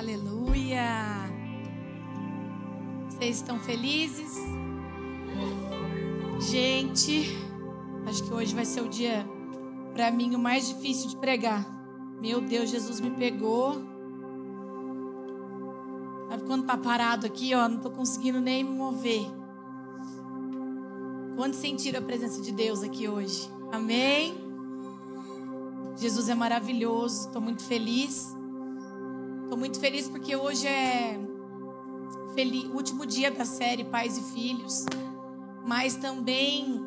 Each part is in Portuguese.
Aleluia! Vocês estão felizes? Gente, acho que hoje vai ser o dia, para mim, o mais difícil de pregar. Meu Deus, Jesus me pegou. Sabe quando tá parado aqui, ó, não tô conseguindo nem me mover. Quando sentiram a presença de Deus aqui hoje? Amém? Jesus é maravilhoso, estou muito feliz. Estou muito feliz porque hoje é o último dia da série Pais e Filhos. Mas também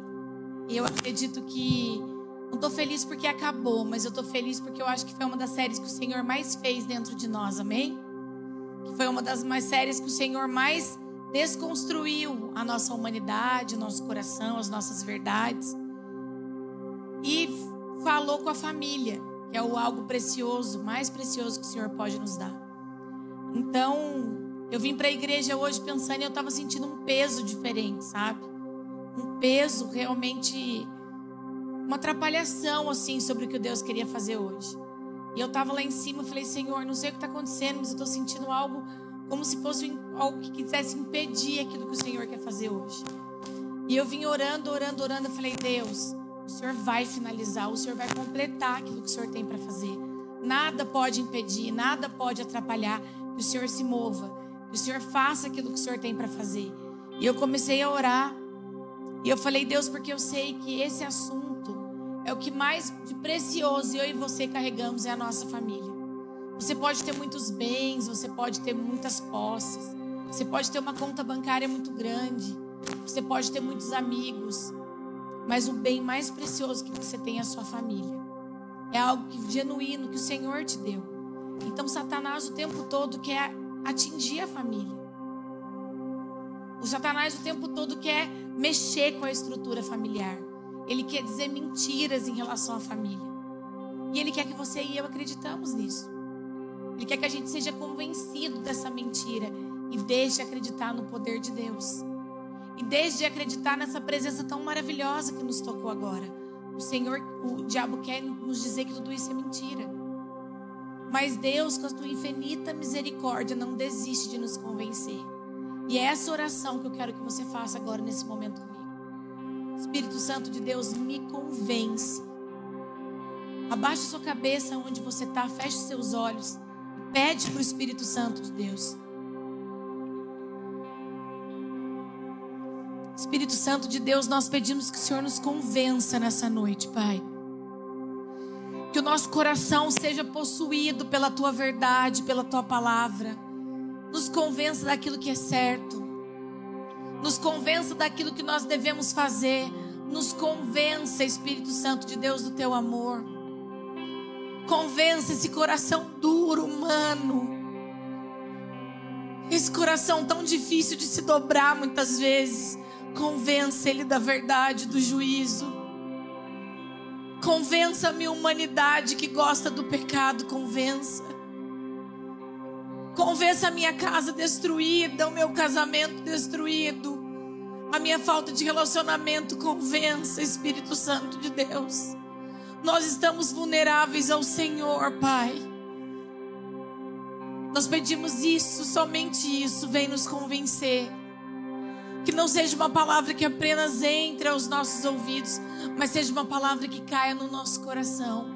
eu acredito que não estou feliz porque acabou, mas eu estou feliz porque eu acho que foi uma das séries que o Senhor mais fez dentro de nós, amém? Que foi uma das mais séries que o Senhor mais desconstruiu a nossa humanidade, o nosso coração, as nossas verdades. E falou com a família que é o algo precioso, mais precioso que o Senhor pode nos dar. Então, eu vim para a igreja hoje pensando e eu estava sentindo um peso diferente, sabe? Um peso realmente, uma atrapalhação assim sobre o que Deus queria fazer hoje. E eu estava lá em cima e falei, Senhor, não sei o que está acontecendo, mas eu estou sentindo algo como se fosse algo que quisesse impedir aquilo que o Senhor quer fazer hoje. E eu vim orando, orando, orando. Eu falei, Deus, o Senhor vai finalizar, o Senhor vai completar aquilo que o Senhor tem para fazer. Nada pode impedir, nada pode atrapalhar que o Senhor se mova, que o Senhor faça aquilo que o Senhor tem para fazer. E eu comecei a orar. E eu falei, Deus, porque eu sei que esse assunto é o que mais de precioso eu e você carregamos é a nossa família. Você pode ter muitos bens, você pode ter muitas posses, você pode ter uma conta bancária muito grande, você pode ter muitos amigos, mas o bem mais precioso que você tem é a sua família. É algo que, genuíno que o Senhor te deu. Então, Satanás o tempo todo quer atingir a família. O Satanás o tempo todo quer mexer com a estrutura familiar. Ele quer dizer mentiras em relação à família. E ele quer que você e eu acreditamos nisso. Ele quer que a gente seja convencido dessa mentira e deixe acreditar no poder de Deus. E desde acreditar nessa presença tão maravilhosa que nos tocou agora, o Senhor, o diabo quer nos dizer que tudo isso é mentira. Mas Deus, com a sua infinita misericórdia, não desiste de nos convencer. E é essa oração que eu quero que você faça agora nesse momento comigo. Espírito Santo de Deus, me convence. Abaixe sua cabeça onde você está, feche seus olhos. Pede para o Espírito Santo de Deus. Espírito Santo de Deus, nós pedimos que o Senhor nos convença nessa noite, Pai. Que o nosso coração seja possuído pela tua verdade, pela tua palavra. Nos convença daquilo que é certo. Nos convença daquilo que nós devemos fazer. Nos convença, Espírito Santo de Deus, do teu amor. Convença esse coração duro, humano. Esse coração tão difícil de se dobrar muitas vezes Convença ele da verdade, do juízo. Convença a minha humanidade que gosta do pecado, convença. Convença a minha casa destruída, o meu casamento destruído, a minha falta de relacionamento. Convença, Espírito Santo de Deus. Nós estamos vulneráveis ao Senhor, Pai. Nós pedimos isso, somente isso, vem nos convencer. Que não seja uma palavra que apenas entre aos nossos ouvidos, mas seja uma palavra que caia no nosso coração.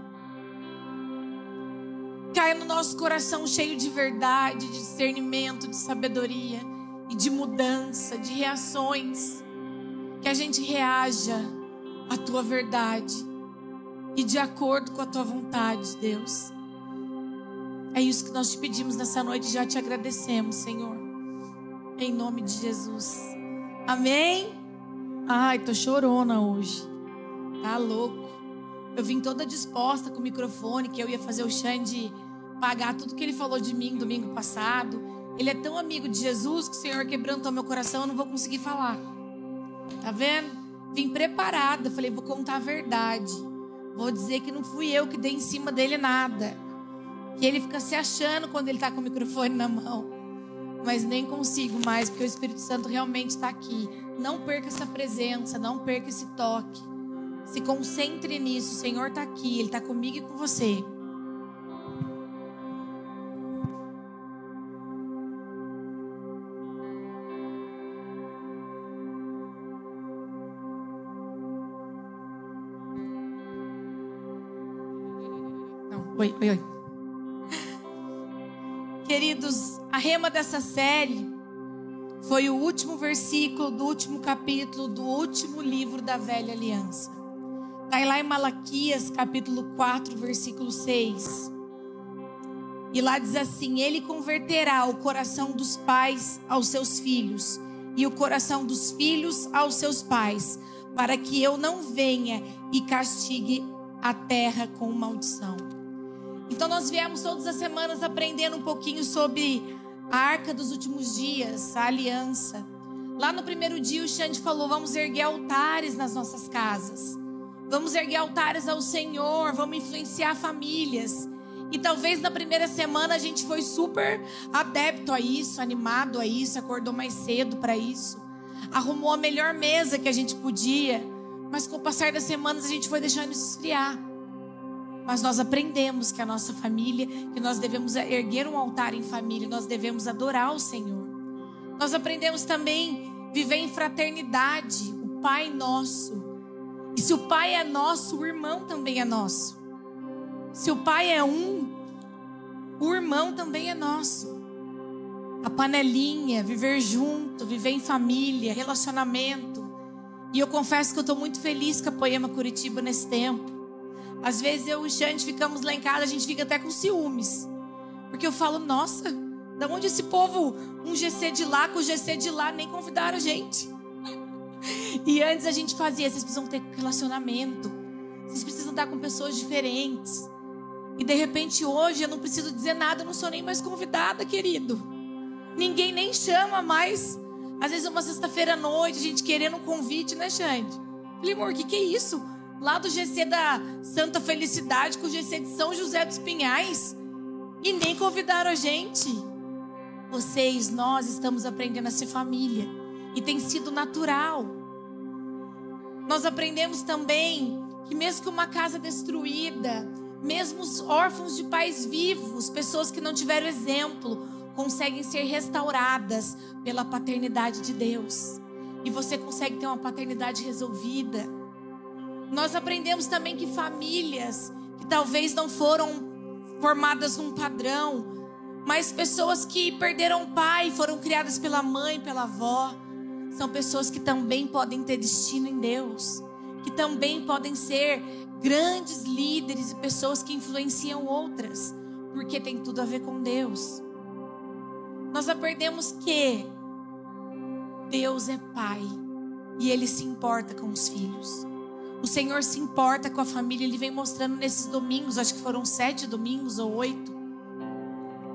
Caia no nosso coração cheio de verdade, de discernimento, de sabedoria e de mudança, de reações. Que a gente reaja à tua verdade e de acordo com a tua vontade, Deus. É isso que nós te pedimos nessa noite e já te agradecemos, Senhor. Em nome de Jesus. Amém? Ai, tô chorona hoje. Tá louco. Eu vim toda disposta com o microfone, que eu ia fazer o Xande pagar tudo que ele falou de mim domingo passado. Ele é tão amigo de Jesus que o Senhor quebrantou meu coração, eu não vou conseguir falar. Tá vendo? Vim preparada, falei, vou contar a verdade. Vou dizer que não fui eu que dei em cima dele nada. Que ele fica se achando quando ele tá com o microfone na mão mas nem consigo mais, porque o Espírito Santo realmente está aqui. Não perca essa presença, não perca esse toque. Se concentre nisso. O Senhor está aqui, Ele está comigo e com você. Oi, oi, oi. Queridos, a rema dessa série foi o último versículo do último capítulo do último livro da Velha Aliança. Está lá em Malaquias, capítulo 4, versículo 6. E lá diz assim: Ele converterá o coração dos pais aos seus filhos, e o coração dos filhos aos seus pais, para que eu não venha e castigue a terra com maldição. Então, nós viemos todas as semanas aprendendo um pouquinho sobre a arca dos últimos dias, a aliança. Lá no primeiro dia, o Xande falou: vamos erguer altares nas nossas casas. Vamos erguer altares ao Senhor, vamos influenciar famílias. E talvez na primeira semana a gente foi super adepto a isso, animado a isso, acordou mais cedo para isso. Arrumou a melhor mesa que a gente podia. Mas com o passar das semanas a gente foi deixando isso esfriar. Mas nós aprendemos que a nossa família, que nós devemos erguer um altar em família, nós devemos adorar o Senhor. Nós aprendemos também viver em fraternidade, o Pai nosso. E se o pai é nosso, o irmão também é nosso. Se o pai é um, o irmão também é nosso. A panelinha, viver junto, viver em família, relacionamento. E eu confesso que eu estou muito feliz com a Poema Curitiba nesse tempo. Às vezes eu e o Xande ficamos lá em casa, a gente fica até com ciúmes. Porque eu falo, nossa, da onde esse povo, um GC de lá com o GC de lá, nem convidaram a gente. E antes a gente fazia, vocês precisam ter relacionamento. Vocês precisam estar com pessoas diferentes. E de repente hoje eu não preciso dizer nada, eu não sou nem mais convidada, querido. Ninguém nem chama mais. Às vezes uma sexta-feira à noite, a gente querendo um convite, né, Xande? Falei, amor, o que, que é isso? Lá do GC da Santa Felicidade com o GC de São José dos Pinhais. E nem convidaram a gente. Vocês, nós estamos aprendendo a ser família. E tem sido natural. Nós aprendemos também que mesmo que uma casa destruída, mesmo os órfãos de pais vivos, pessoas que não tiveram exemplo, conseguem ser restauradas pela paternidade de Deus. E você consegue ter uma paternidade resolvida. Nós aprendemos também que famílias que talvez não foram formadas num padrão, mas pessoas que perderam o pai, foram criadas pela mãe, pela avó, são pessoas que também podem ter destino em Deus, que também podem ser grandes líderes e pessoas que influenciam outras, porque tem tudo a ver com Deus. Nós aprendemos que Deus é Pai e Ele se importa com os filhos. O Senhor se importa com a família. Ele vem mostrando nesses domingos, acho que foram sete domingos ou oito,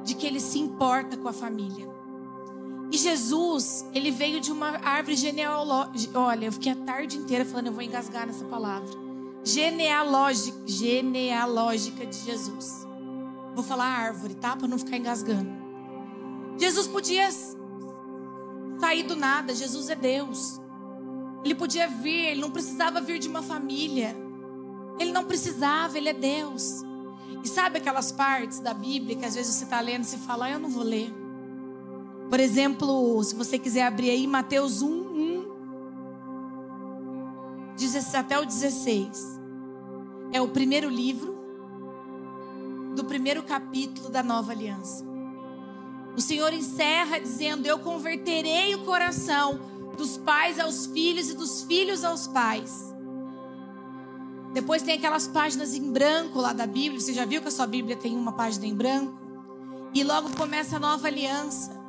de que Ele se importa com a família. E Jesus, ele veio de uma árvore genealógica. Olha, eu fiquei a tarde inteira falando, eu vou engasgar nessa palavra. Genealógica, genealógica de Jesus. Vou falar árvore, tá? Para não ficar engasgando. Jesus podia sair do nada. Jesus é Deus. Ele podia vir, ele não precisava vir de uma família. Ele não precisava, ele é Deus. E sabe aquelas partes da Bíblia que às vezes você está lendo e você fala, ah, eu não vou ler. Por exemplo, se você quiser abrir aí Mateus 1, 1 até o 16. É o primeiro livro do primeiro capítulo da nova aliança. O Senhor encerra dizendo: Eu converterei o coração dos pais aos filhos e dos filhos aos pais. Depois tem aquelas páginas em branco lá da Bíblia. Você já viu que a sua Bíblia tem uma página em branco? E logo começa a nova aliança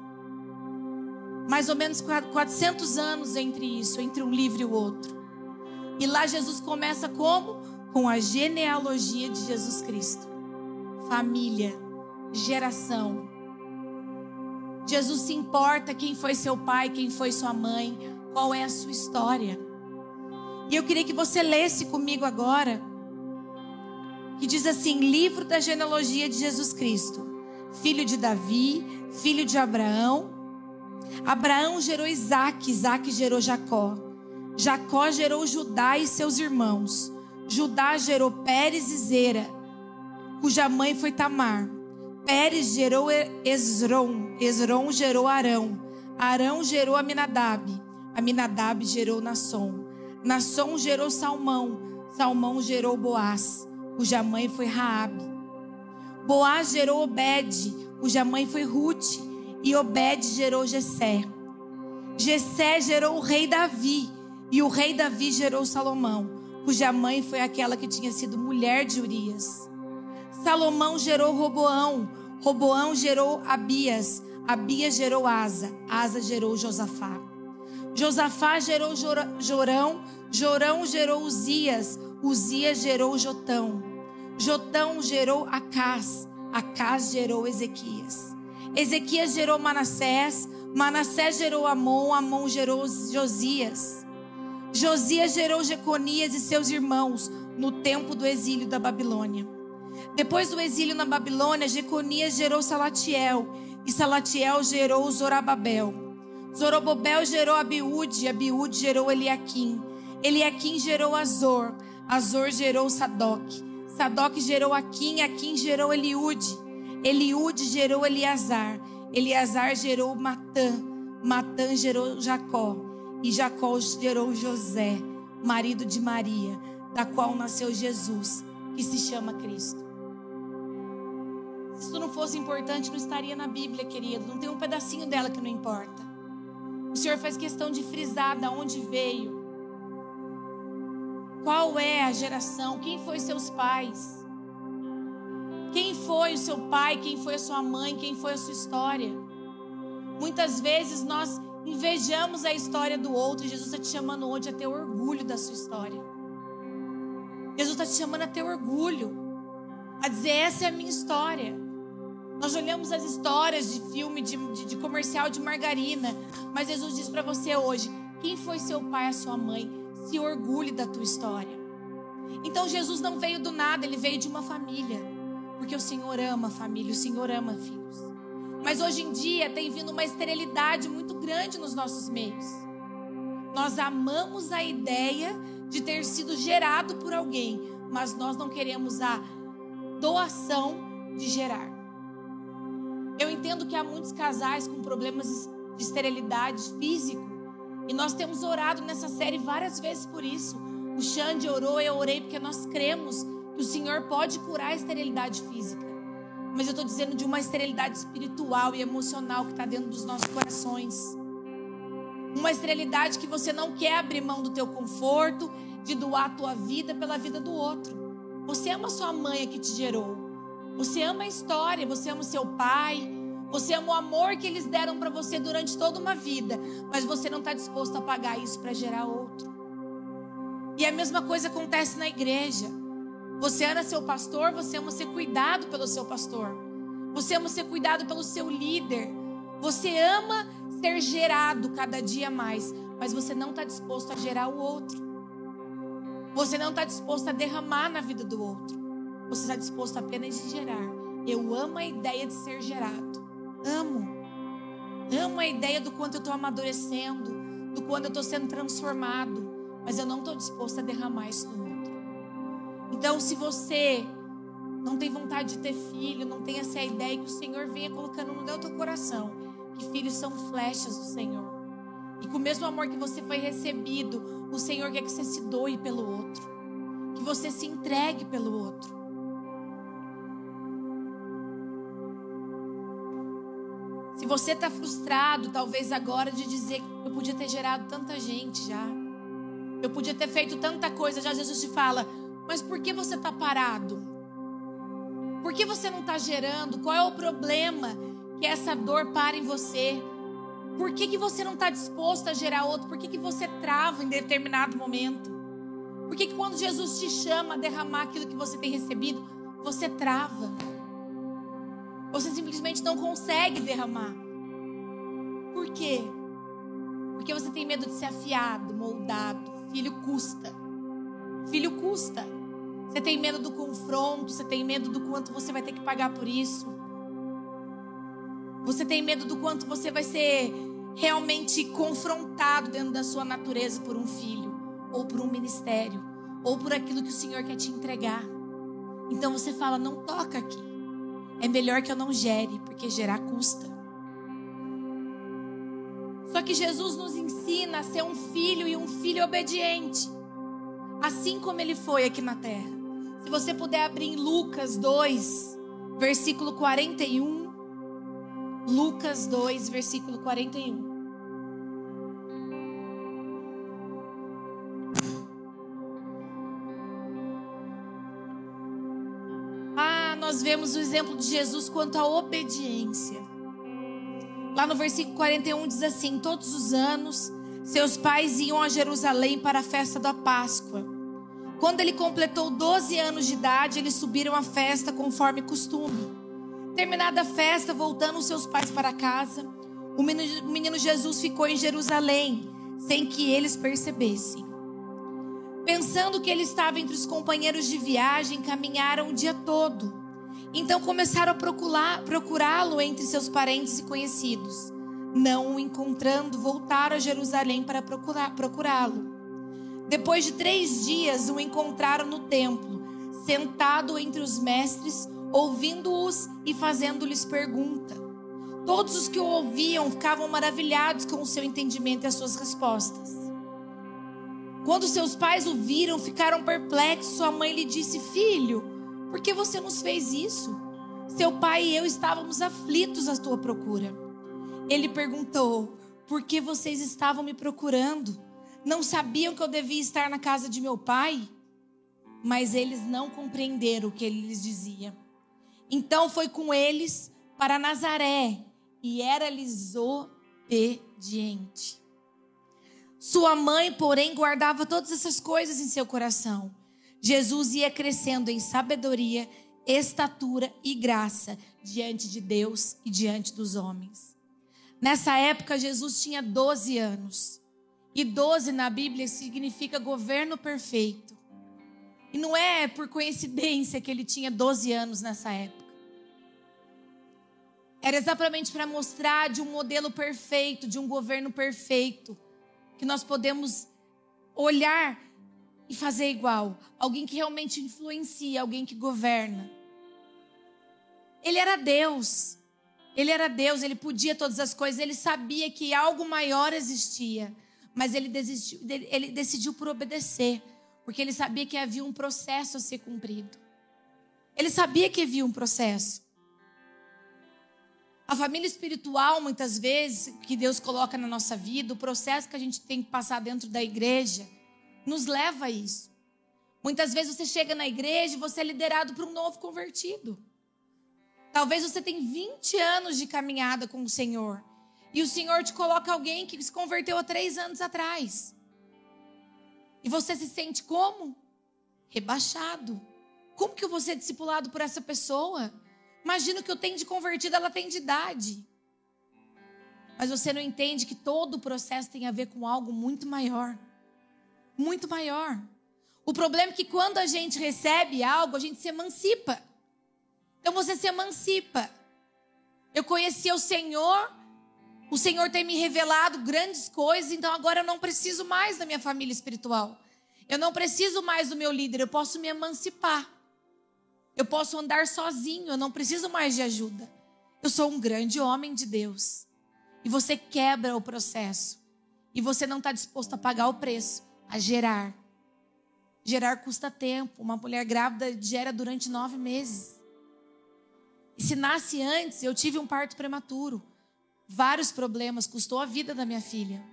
mais ou menos 400 anos entre isso, entre um livro e o outro. E lá Jesus começa como? Com a genealogia de Jesus Cristo. Família, geração. Jesus se importa quem foi seu pai, quem foi sua mãe, qual é a sua história. E eu queria que você lesse comigo agora, que diz assim: Livro da genealogia de Jesus Cristo, filho de Davi, filho de Abraão, Abraão gerou Isaac, Isaac gerou Jacó. Jacó gerou Judá e seus irmãos. Judá gerou Pérez e Zera, cuja mãe foi Tamar. Pérez gerou Esron, Esron gerou Arão. Arão gerou Aminadab. Aminadab gerou Nasson. Nasson gerou Salmão. Salmão gerou Boaz, cuja mãe foi Raabe. Boaz gerou Obed, cuja mãe foi Ruth, e Obed gerou Jessé. Jessé gerou o rei Davi, e o rei Davi gerou Salomão, cuja mãe foi aquela que tinha sido mulher de Urias. Salomão gerou Roboão, Roboão gerou Abias, Abias gerou Asa, Asa gerou Josafá. Josafá gerou Jorão, Jorão gerou Uzias, Uzias gerou Jotão. Jotão gerou Acás, Acás gerou Ezequias. Ezequias gerou Manassés, Manassés gerou Amon, Amon gerou Josias. Josias gerou Jeconias e seus irmãos no tempo do exílio da Babilônia. Depois do exílio na Babilônia, Jeconias gerou Salatiel, e Salatiel gerou Zorababel. Zorobabel gerou Abiúde, Abiúde gerou Eliaquim. Eliaquim gerou Azor, Azor gerou Sadoc. Sadoc gerou Aquim, Aquim gerou Eliúde. Eliúde gerou Eleazar, Eleazar gerou Matã, Matã gerou Jacó, e Jacó gerou José, marido de Maria, da qual nasceu Jesus, que se chama Cristo. Se isso não fosse importante, não estaria na Bíblia, querido. Não tem um pedacinho dela que não importa. O Senhor faz questão de frisar de onde veio. Qual é a geração? Quem foi seus pais? Quem foi o seu pai? Quem foi a sua mãe? Quem foi a sua história? Muitas vezes nós invejamos a história do outro Jesus está te chamando hoje a ter orgulho da sua história. Jesus está te chamando a ter orgulho, a dizer: essa é a minha história. Nós olhamos as histórias de filme, de, de, de comercial de margarina, mas Jesus diz para você hoje: quem foi seu pai, a sua mãe? Se orgulhe da tua história. Então Jesus não veio do nada, ele veio de uma família, porque o Senhor ama família, o Senhor ama filhos. Mas hoje em dia tem vindo uma esterilidade muito grande nos nossos meios. Nós amamos a ideia de ter sido gerado por alguém, mas nós não queremos a doação de gerar. Eu entendo que há muitos casais com problemas de esterilidade físico. E nós temos orado nessa série várias vezes por isso. O Xande orou, eu orei, porque nós cremos que o Senhor pode curar a esterilidade física. Mas eu estou dizendo de uma esterilidade espiritual e emocional que está dentro dos nossos corações. Uma esterilidade que você não quer abrir mão do teu conforto, de doar a tua vida pela vida do outro. Você ama sua mãe que te gerou. Você ama a história, você ama o seu pai, você ama o amor que eles deram para você durante toda uma vida, mas você não está disposto a pagar isso para gerar outro. E a mesma coisa acontece na igreja. Você ama seu pastor, você ama ser cuidado pelo seu pastor. Você ama ser cuidado pelo seu líder. Você ama ser gerado cada dia mais, mas você não está disposto a gerar o outro. Você não está disposto a derramar na vida do outro. Você está disposto apenas a gerar. Eu amo a ideia de ser gerado. Amo. Amo a ideia do quanto eu estou amadurecendo, do quanto eu estou sendo transformado. Mas eu não estou disposto a derramar isso no outro. Então, se você não tem vontade de ter filho, não tem essa ideia que o Senhor venha colocando no teu coração, que filhos são flechas do Senhor. E com o mesmo amor que você foi recebido, o Senhor quer que você se doe pelo outro, que você se entregue pelo outro. Se você está frustrado, talvez agora, de dizer que eu podia ter gerado tanta gente já. Eu podia ter feito tanta coisa já. Jesus te fala, mas por que você está parado? Por que você não está gerando? Qual é o problema que essa dor para em você? Por que, que você não está disposto a gerar outro? Por que, que você trava em determinado momento? Por que, que quando Jesus te chama a derramar aquilo que você tem recebido, você trava? Você simplesmente não consegue derramar. Por quê? Porque você tem medo de ser afiado, moldado. Filho custa. Filho custa. Você tem medo do confronto, você tem medo do quanto você vai ter que pagar por isso. Você tem medo do quanto você vai ser realmente confrontado dentro da sua natureza por um filho, ou por um ministério, ou por aquilo que o Senhor quer te entregar. Então você fala: não toca aqui. É melhor que eu não gere, porque gerar custa. Só que Jesus nos ensina a ser um filho e um filho obediente, assim como ele foi aqui na terra. Se você puder abrir em Lucas 2, versículo 41. Lucas 2, versículo 41. Nós vemos o exemplo de Jesus quanto à obediência. Lá no versículo 41 diz assim: Todos os anos seus pais iam a Jerusalém para a festa da Páscoa. Quando ele completou 12 anos de idade, eles subiram à festa conforme costume. Terminada a festa, voltando seus pais para casa, o menino, o menino Jesus ficou em Jerusalém, sem que eles percebessem. Pensando que ele estava entre os companheiros de viagem, caminharam o dia todo. Então começaram a procurá-lo entre seus parentes e conhecidos não o encontrando, voltaram a Jerusalém para procurá-lo. Depois de três dias, o encontraram no templo, sentado entre os mestres, ouvindo-os e fazendo-lhes pergunta. Todos os que o ouviam ficavam maravilhados com o seu entendimento e as suas respostas. Quando seus pais o viram, ficaram perplexos. Sua mãe lhe disse: Filho, por que você nos fez isso? Seu pai e eu estávamos aflitos à tua procura. Ele perguntou: Por que vocês estavam me procurando? Não sabiam que eu devia estar na casa de meu pai? Mas eles não compreenderam o que ele lhes dizia. Então foi com eles para Nazaré e era-lhes obediente. Sua mãe, porém, guardava todas essas coisas em seu coração. Jesus ia crescendo em sabedoria, estatura e graça diante de Deus e diante dos homens. Nessa época, Jesus tinha 12 anos. E 12 na Bíblia significa governo perfeito. E não é por coincidência que ele tinha 12 anos nessa época. Era exatamente para mostrar de um modelo perfeito, de um governo perfeito, que nós podemos olhar e fazer igual. Alguém que realmente influencia, alguém que governa. Ele era Deus. Ele era Deus, ele podia todas as coisas, ele sabia que algo maior existia, mas ele, desistiu, ele decidiu por obedecer, porque ele sabia que havia um processo a ser cumprido. Ele sabia que havia um processo. A família espiritual, muitas vezes, que Deus coloca na nossa vida, o processo que a gente tem que passar dentro da igreja, nos leva a isso. Muitas vezes você chega na igreja e você é liderado por um novo convertido. Talvez você tenha 20 anos de caminhada com o Senhor. E o Senhor te coloca alguém que se converteu há três anos atrás. E você se sente como? Rebaixado. Como que eu vou ser discipulado por essa pessoa? Imagina que eu tenho de convertida, ela tem de idade. Mas você não entende que todo o processo tem a ver com algo muito maior. Muito maior. O problema é que quando a gente recebe algo, a gente se emancipa. Então você se emancipa. Eu conheci o Senhor, o Senhor tem me revelado grandes coisas, então agora eu não preciso mais da minha família espiritual. Eu não preciso mais do meu líder, eu posso me emancipar. Eu posso andar sozinho, eu não preciso mais de ajuda. Eu sou um grande homem de Deus. E você quebra o processo. E você não está disposto a pagar o preço, a gerar. Gerar custa tempo. Uma mulher grávida gera durante nove meses. E se nasce antes, eu tive um parto prematuro. Vários problemas, custou a vida da minha filha.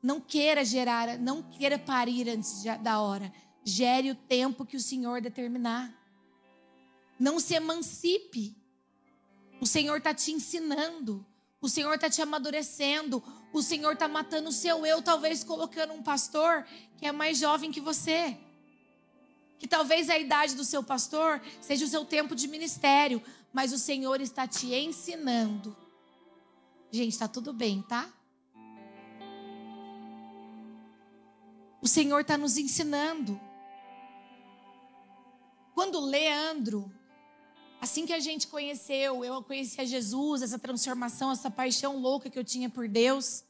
Não queira gerar, não queira parir antes da hora. Gere o tempo que o Senhor determinar. Não se emancipe. O Senhor está te ensinando. O Senhor está te amadurecendo. O Senhor está matando o seu eu, talvez colocando um pastor que é mais jovem que você que talvez a idade do seu pastor seja o seu tempo de ministério, mas o Senhor está te ensinando. Gente, está tudo bem, tá? O Senhor está nos ensinando. Quando Leandro, assim que a gente conheceu, eu conheci a Jesus, essa transformação, essa paixão louca que eu tinha por Deus.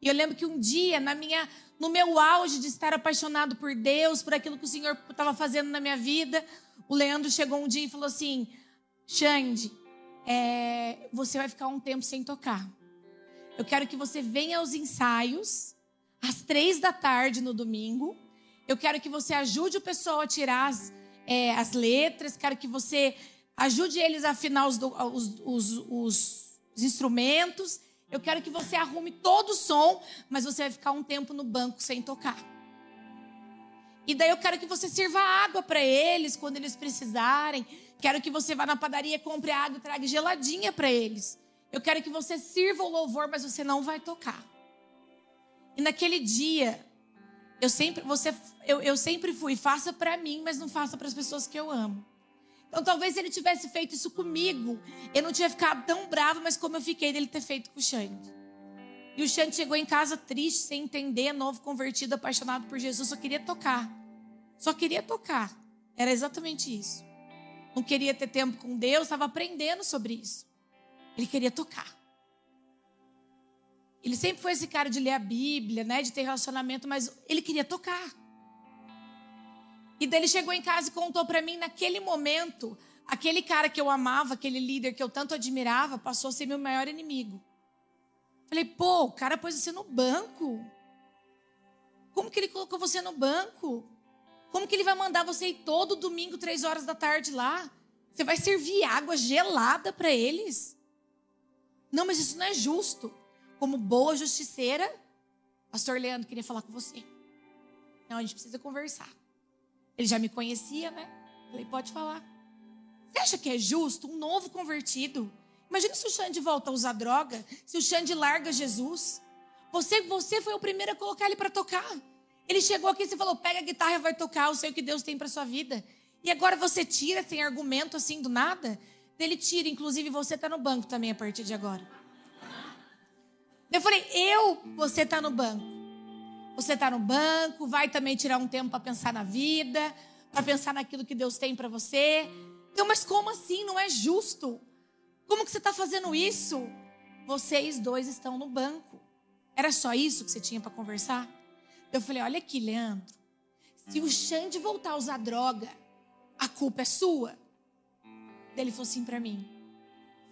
E eu lembro que um dia, na minha no meu auge de estar apaixonado por Deus, por aquilo que o Senhor estava fazendo na minha vida, o Leandro chegou um dia e falou assim: Xande, é, você vai ficar um tempo sem tocar. Eu quero que você venha aos ensaios às três da tarde no domingo. Eu quero que você ajude o pessoal a tirar as, é, as letras. Quero que você Ajude eles a afinar os, os, os, os instrumentos. Eu quero que você arrume todo o som, mas você vai ficar um tempo no banco sem tocar. E daí eu quero que você sirva água para eles quando eles precisarem. Quero que você vá na padaria, compre água e traga geladinha para eles. Eu quero que você sirva o louvor, mas você não vai tocar. E naquele dia, eu sempre, você, eu, eu sempre fui, faça para mim, mas não faça para as pessoas que eu amo. Então talvez ele tivesse feito isso comigo, eu não tinha ficado tão bravo, mas como eu fiquei dele ter feito com o Xande. E o Xande chegou em casa triste, sem entender, novo convertido, apaixonado por Jesus, só queria tocar. Só queria tocar. Era exatamente isso. Não queria ter tempo com Deus, estava aprendendo sobre isso. Ele queria tocar. Ele sempre foi esse cara de ler a Bíblia, né, de ter relacionamento, mas ele queria tocar. E daí ele chegou em casa e contou para mim naquele momento, aquele cara que eu amava, aquele líder que eu tanto admirava, passou a ser meu maior inimigo. Falei, pô, o cara pôs você no banco. Como que ele colocou você no banco? Como que ele vai mandar você ir todo domingo, três horas da tarde lá? Você vai servir água gelada para eles? Não, mas isso não é justo como boa justiceira, pastor Leandro queria falar com você. Não, a gente precisa conversar. Ele já me conhecia, né? Falei, pode falar. Você acha que é justo um novo convertido? Imagina se o Xande volta a usar droga, se o Xande larga Jesus. Você, você foi o primeiro a colocar ele para tocar. Ele chegou aqui e você falou: pega a guitarra e vai tocar, eu sei o que Deus tem para sua vida. E agora você tira sem argumento assim do nada? Ele tira, inclusive você está no banco também a partir de agora. Eu falei, eu, você está no banco. Você está no banco, vai também tirar um tempo para pensar na vida, para pensar naquilo que Deus tem para você. Então, mas como assim? Não é justo. Como que você está fazendo isso? Vocês dois estão no banco. Era só isso que você tinha para conversar? Eu falei, olha aqui, Leandro. Se o Xande voltar a usar droga, a culpa é sua. Ele falou assim para mim: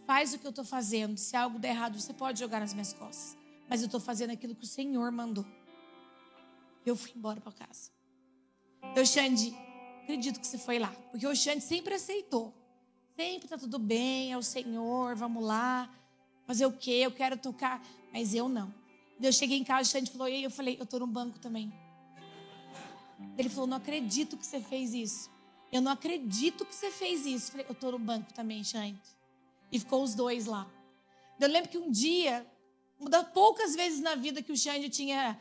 Faz o que eu estou fazendo. Se algo der errado, você pode jogar nas minhas costas. Mas eu estou fazendo aquilo que o Senhor mandou. Eu fui embora para casa. Então, Xande, acredito que você foi lá. Porque o Xande sempre aceitou. Sempre está tudo bem, é o Senhor, vamos lá. Fazer o quê? Eu quero tocar. Mas eu não. Eu cheguei em casa, o Xande falou, e eu falei, eu estou no banco também. Ele falou, não acredito que você fez isso. Eu não acredito que você fez isso. Eu falei, eu estou no banco também, Xande. E ficou os dois lá. Eu lembro que um dia, uma das poucas vezes na vida que o Xande tinha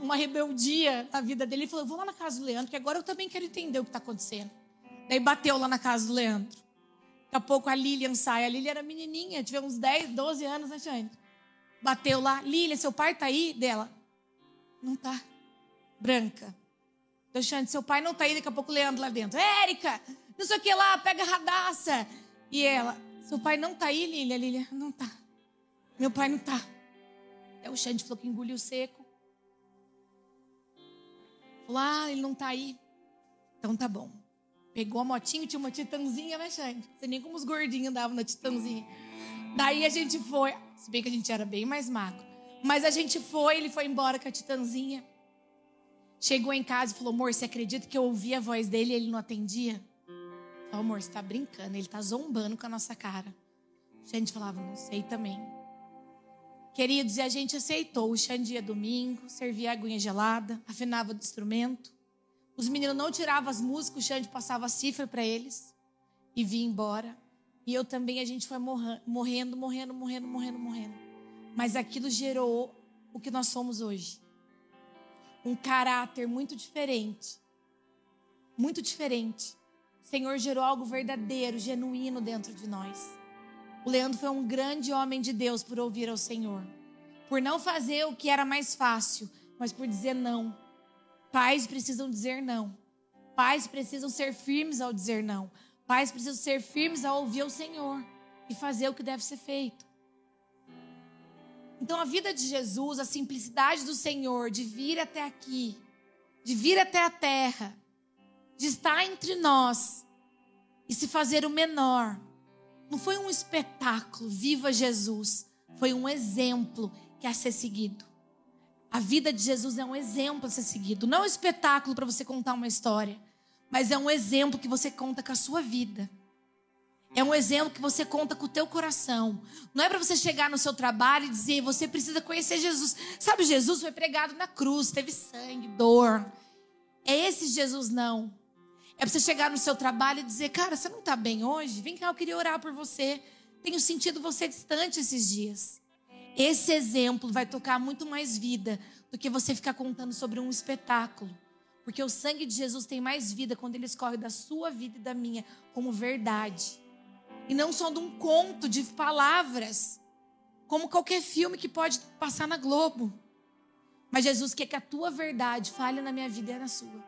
uma rebeldia na vida dele, ele falou: vou lá na casa do Leandro, que agora eu também quero entender o que está acontecendo. Daí bateu lá na casa do Leandro. Daqui a pouco a Lilian sai. A Lilian era menininha, tinha uns 10, 12 anos, né, Xande? Bateu lá. Lilian, seu pai está aí? Dela. Não tá. Branca. Xande, seu pai não está aí. Daqui a pouco o Leandro lá dentro. Érica, não sei o que lá, pega a radaça. E ela, seu pai não tá aí, Lília? Lília, não tá. Meu pai não tá. É o Xande falou que engoliu seco. Falou, ah, ele não tá aí. Então tá bom. Pegou a motinha, tinha uma titãzinha, né, Xande? Não sei nem como os gordinhos andavam na titãzinha. Daí a gente foi, se bem que a gente era bem mais magro. Mas a gente foi, ele foi embora com a titãzinha. Chegou em casa e falou, amor, você acredita que eu ouvi a voz dele e ele não atendia? Oh, amor, você está brincando, ele está zombando com a nossa cara. A gente falava, não sei também. Queridos, e a gente aceitou. O Xandia domingo, servia aguinha gelada, afinava do instrumento. Os meninos não tiravam as músicas, o Xande passava a cifra para eles e vinha embora. E eu também, a gente foi morrendo, morrendo, morrendo, morrendo, morrendo. Mas aquilo gerou o que nós somos hoje. Um caráter muito diferente. Muito diferente. Senhor gerou algo verdadeiro, genuíno dentro de nós. O Leandro foi um grande homem de Deus por ouvir ao Senhor, por não fazer o que era mais fácil, mas por dizer não. Pais precisam dizer não. Pais precisam ser firmes ao dizer não. Pais precisam ser firmes ao ouvir o Senhor e fazer o que deve ser feito. Então, a vida de Jesus, a simplicidade do Senhor, de vir até aqui, de vir até a terra, de estar entre nós e se fazer o menor. Não foi um espetáculo, viva Jesus. Foi um exemplo que é a ser seguido. A vida de Jesus é um exemplo a ser seguido. Não é um espetáculo para você contar uma história, mas é um exemplo que você conta com a sua vida. É um exemplo que você conta com o teu coração. Não é para você chegar no seu trabalho e dizer, você precisa conhecer Jesus. Sabe, Jesus foi pregado na cruz, teve sangue, dor. É esse Jesus não. É para você chegar no seu trabalho e dizer, cara, você não está bem hoje? Vem cá, eu queria orar por você. Tenho sentido você distante esses dias. Esse exemplo vai tocar muito mais vida do que você ficar contando sobre um espetáculo. Porque o sangue de Jesus tem mais vida quando ele escorre da sua vida e da minha como verdade. E não só de um conto de palavras, como qualquer filme que pode passar na Globo. Mas Jesus quer que a tua verdade fale na minha vida e na sua.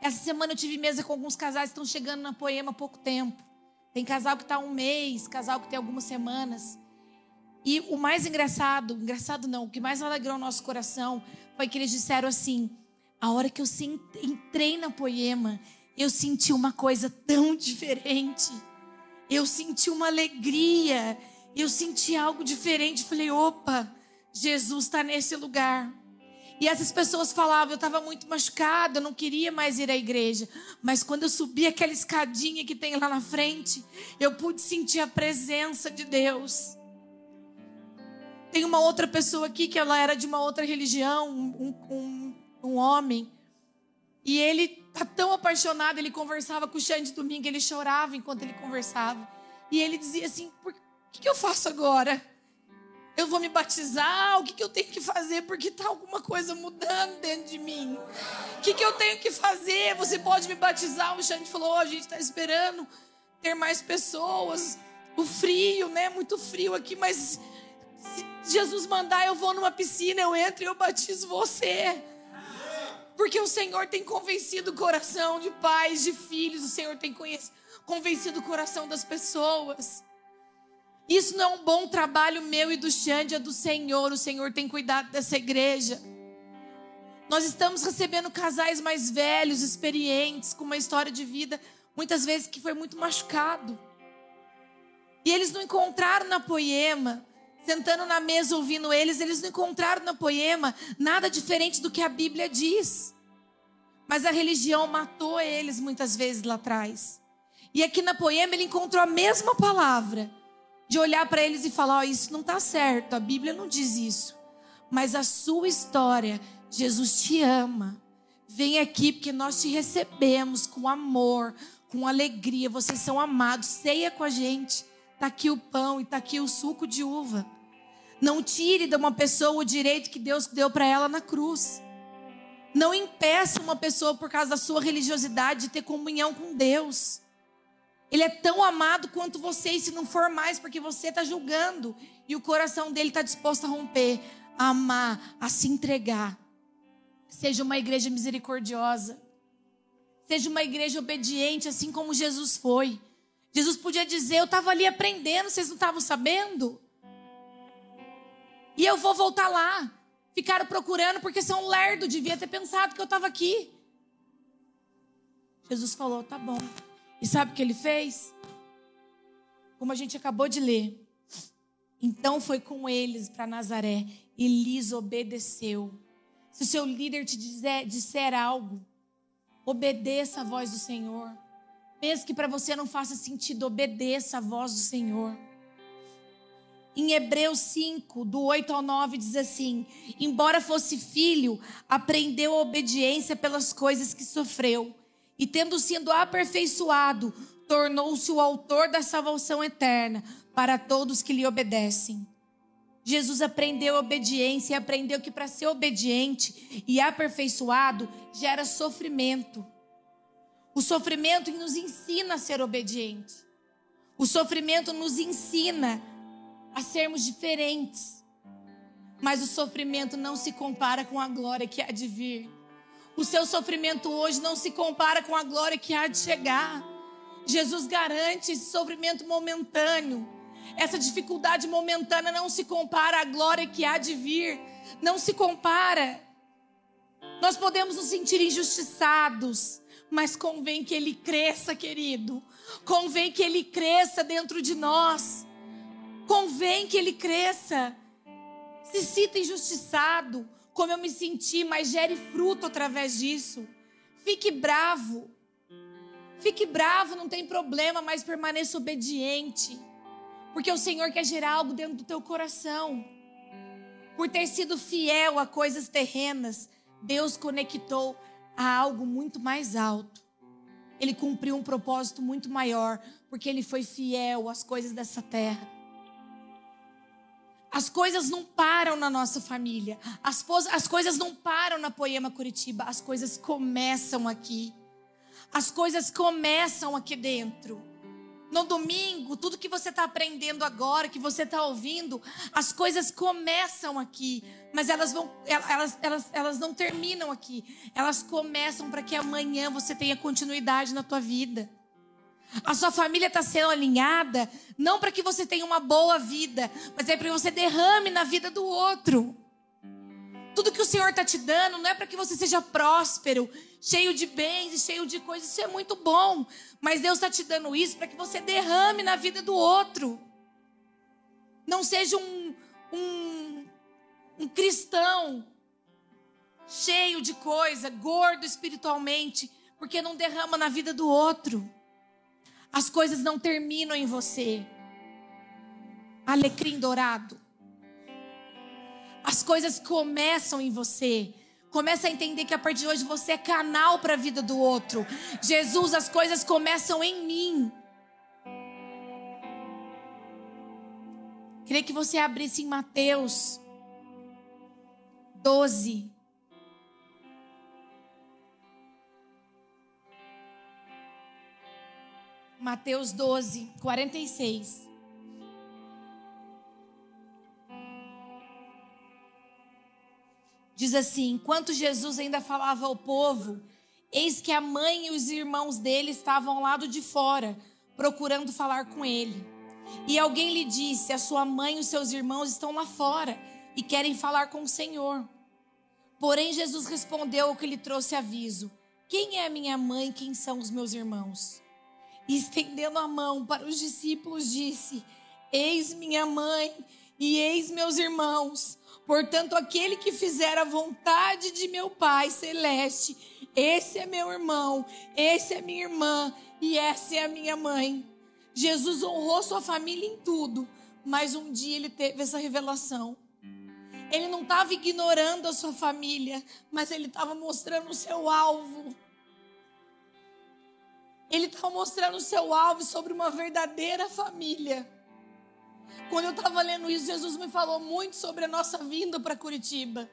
Essa semana eu tive mesa com alguns casais que estão chegando na Poema há pouco tempo. Tem casal que está um mês, casal que tem algumas semanas. E o mais engraçado, engraçado não, o que mais alegrou o nosso coração foi que eles disseram assim: a hora que eu entrei na Poema, eu senti uma coisa tão diferente. Eu senti uma alegria, eu senti algo diferente. Falei, opa, Jesus está nesse lugar. E essas pessoas falavam, eu estava muito machucada, eu não queria mais ir à igreja. Mas quando eu subi aquela escadinha que tem lá na frente, eu pude sentir a presença de Deus. Tem uma outra pessoa aqui que ela era de uma outra religião, um, um, um homem. E ele tá tão apaixonado, ele conversava com o Xande domingo, ele chorava enquanto ele conversava. E ele dizia assim: Por que, que eu faço agora? Eu vou me batizar? O que, que eu tenho que fazer? Porque está alguma coisa mudando dentro de mim. O que, que eu tenho que fazer? Você pode me batizar? O Xande falou: oh, a gente está esperando ter mais pessoas. O frio, né? Muito frio aqui, mas se Jesus mandar, eu vou numa piscina, eu entro e eu batizo você. Porque o Senhor tem convencido o coração de pais, de filhos, o Senhor tem convencido o coração das pessoas. Isso não é um bom trabalho meu e do Xande, é do Senhor. O Senhor tem cuidado dessa igreja. Nós estamos recebendo casais mais velhos, experientes, com uma história de vida, muitas vezes que foi muito machucado. E eles não encontraram na poema, sentando na mesa ouvindo eles, eles não encontraram na poema nada diferente do que a Bíblia diz. Mas a religião matou eles muitas vezes lá atrás. E aqui na poema ele encontrou a mesma palavra de olhar para eles e falar: oh, isso não está certo, a Bíblia não diz isso. Mas a sua história, Jesus te ama. Vem aqui porque nós te recebemos com amor, com alegria. Vocês são amados. Ceia com a gente. Está aqui o pão e está aqui o suco de uva. Não tire de uma pessoa o direito que Deus deu para ela na cruz. Não impeça uma pessoa por causa da sua religiosidade de ter comunhão com Deus. Ele é tão amado quanto você, e se não for mais, porque você está julgando. E o coração dele está disposto a romper, a amar, a se entregar. Seja uma igreja misericordiosa. Seja uma igreja obediente, assim como Jesus foi. Jesus podia dizer: Eu estava ali aprendendo, vocês não estavam sabendo? E eu vou voltar lá. Ficaram procurando porque são lerdo, devia ter pensado que eu estava aqui. Jesus falou: Tá bom. E sabe o que ele fez? Como a gente acabou de ler. Então foi com eles para Nazaré e lhes obedeceu. Se o seu líder te dizer, disser algo, obedeça a voz do Senhor. Mesmo que para você não faça sentido, obedeça a voz do Senhor. Em Hebreus 5, do 8 ao 9, diz assim: Embora fosse filho, aprendeu a obediência pelas coisas que sofreu e tendo sido aperfeiçoado, tornou-se o autor da salvação eterna para todos que lhe obedecem. Jesus aprendeu obediência e aprendeu que para ser obediente e aperfeiçoado gera sofrimento. O sofrimento nos ensina a ser obediente. O sofrimento nos ensina a sermos diferentes. Mas o sofrimento não se compara com a glória que há de vir. O seu sofrimento hoje não se compara com a glória que há de chegar. Jesus garante esse sofrimento momentâneo. Essa dificuldade momentânea não se compara à glória que há de vir. Não se compara. Nós podemos nos sentir injustiçados, mas convém que Ele cresça, querido. Convém que Ele cresça dentro de nós. Convém que Ele cresça. Se sinta injustiçado como eu me senti, mas gere fruto através disso. Fique bravo. Fique bravo, não tem problema, mas permaneça obediente. Porque o Senhor quer gerar algo dentro do teu coração. Por ter sido fiel a coisas terrenas, Deus conectou a algo muito mais alto. Ele cumpriu um propósito muito maior, porque ele foi fiel às coisas dessa terra. As coisas não param na nossa família. As, as coisas não param na Poema Curitiba. As coisas começam aqui. As coisas começam aqui dentro. No domingo, tudo que você está aprendendo agora, que você está ouvindo, as coisas começam aqui, mas elas vão, elas, elas, elas não terminam aqui. Elas começam para que amanhã você tenha continuidade na tua vida. A sua família está sendo alinhada não para que você tenha uma boa vida, mas é para que você derrame na vida do outro. Tudo que o Senhor está te dando não é para que você seja próspero, cheio de bens e cheio de coisas. Isso é muito bom. Mas Deus está te dando isso para que você derrame na vida do outro. Não seja um, um, um cristão cheio de coisa, gordo espiritualmente, porque não derrama na vida do outro. As coisas não terminam em você. Alecrim dourado. As coisas começam em você. Começa a entender que a partir de hoje você é canal para a vida do outro. Jesus, as coisas começam em mim. Queria que você abrisse em Mateus 12. Mateus 12, 46. Diz assim: enquanto Jesus ainda falava ao povo, eis que a mãe e os irmãos dele estavam ao lado de fora, procurando falar com ele. E alguém lhe disse: A sua mãe e os seus irmãos estão lá fora e querem falar com o Senhor. Porém, Jesus respondeu ao que lhe trouxe aviso: Quem é a minha mãe quem são os meus irmãos? Estendendo a mão para os discípulos, disse: Eis minha mãe e eis meus irmãos. Portanto, aquele que fizer a vontade de meu Pai celeste, esse é meu irmão, esse é minha irmã e essa é a minha mãe. Jesus honrou sua família em tudo, mas um dia ele teve essa revelação. Ele não estava ignorando a sua família, mas ele estava mostrando o seu alvo. Ele estava mostrando o seu alvo sobre uma verdadeira família. Quando eu estava lendo isso, Jesus me falou muito sobre a nossa vinda para Curitiba.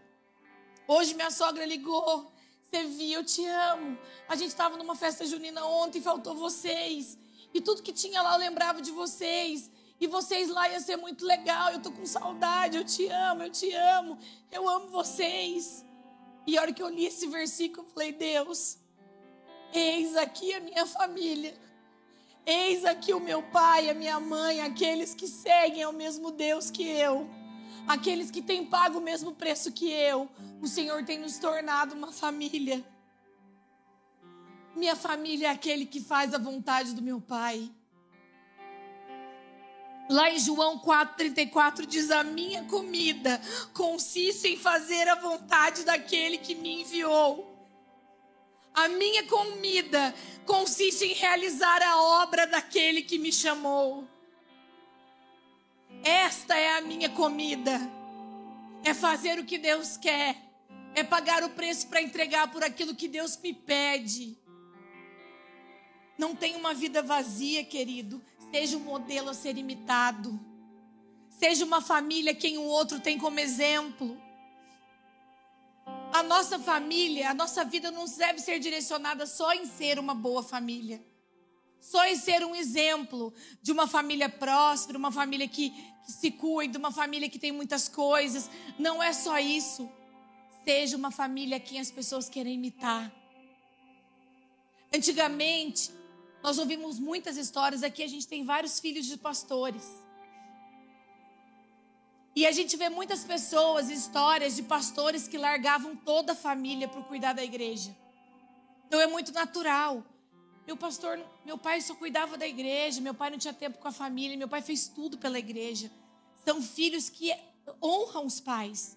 Hoje minha sogra ligou. Você viu, eu te amo. A gente estava numa festa junina ontem, faltou vocês. E tudo que tinha lá eu lembrava de vocês. E vocês lá ia ser muito legal. Eu tô com saudade. Eu te amo, eu te amo. Eu amo vocês. E a hora que eu li esse versículo, eu falei: Deus, eis aqui a minha família. Eis aqui o meu pai, a minha mãe, aqueles que seguem ao mesmo Deus que eu, aqueles que têm pago o mesmo preço que eu. O Senhor tem nos tornado uma família. Minha família é aquele que faz a vontade do meu pai. Lá em João 4,34 diz: A minha comida consiste em fazer a vontade daquele que me enviou. A minha comida consiste em realizar a obra daquele que me chamou. Esta é a minha comida. É fazer o que Deus quer. É pagar o preço para entregar por aquilo que Deus me pede. Não tenha uma vida vazia, querido. Seja um modelo a ser imitado. Seja uma família quem o outro tem como exemplo. A nossa família, a nossa vida não deve ser direcionada só em ser uma boa família. Só em ser um exemplo de uma família próspera, uma família que, que se cuida, uma família que tem muitas coisas. Não é só isso. Seja uma família a quem as pessoas querem imitar. Antigamente, nós ouvimos muitas histórias aqui, a gente tem vários filhos de pastores. E a gente vê muitas pessoas, histórias de pastores que largavam toda a família para cuidar da igreja. Então é muito natural. Meu pastor, meu pai só cuidava da igreja, meu pai não tinha tempo com a família, meu pai fez tudo pela igreja. São filhos que honram os pais.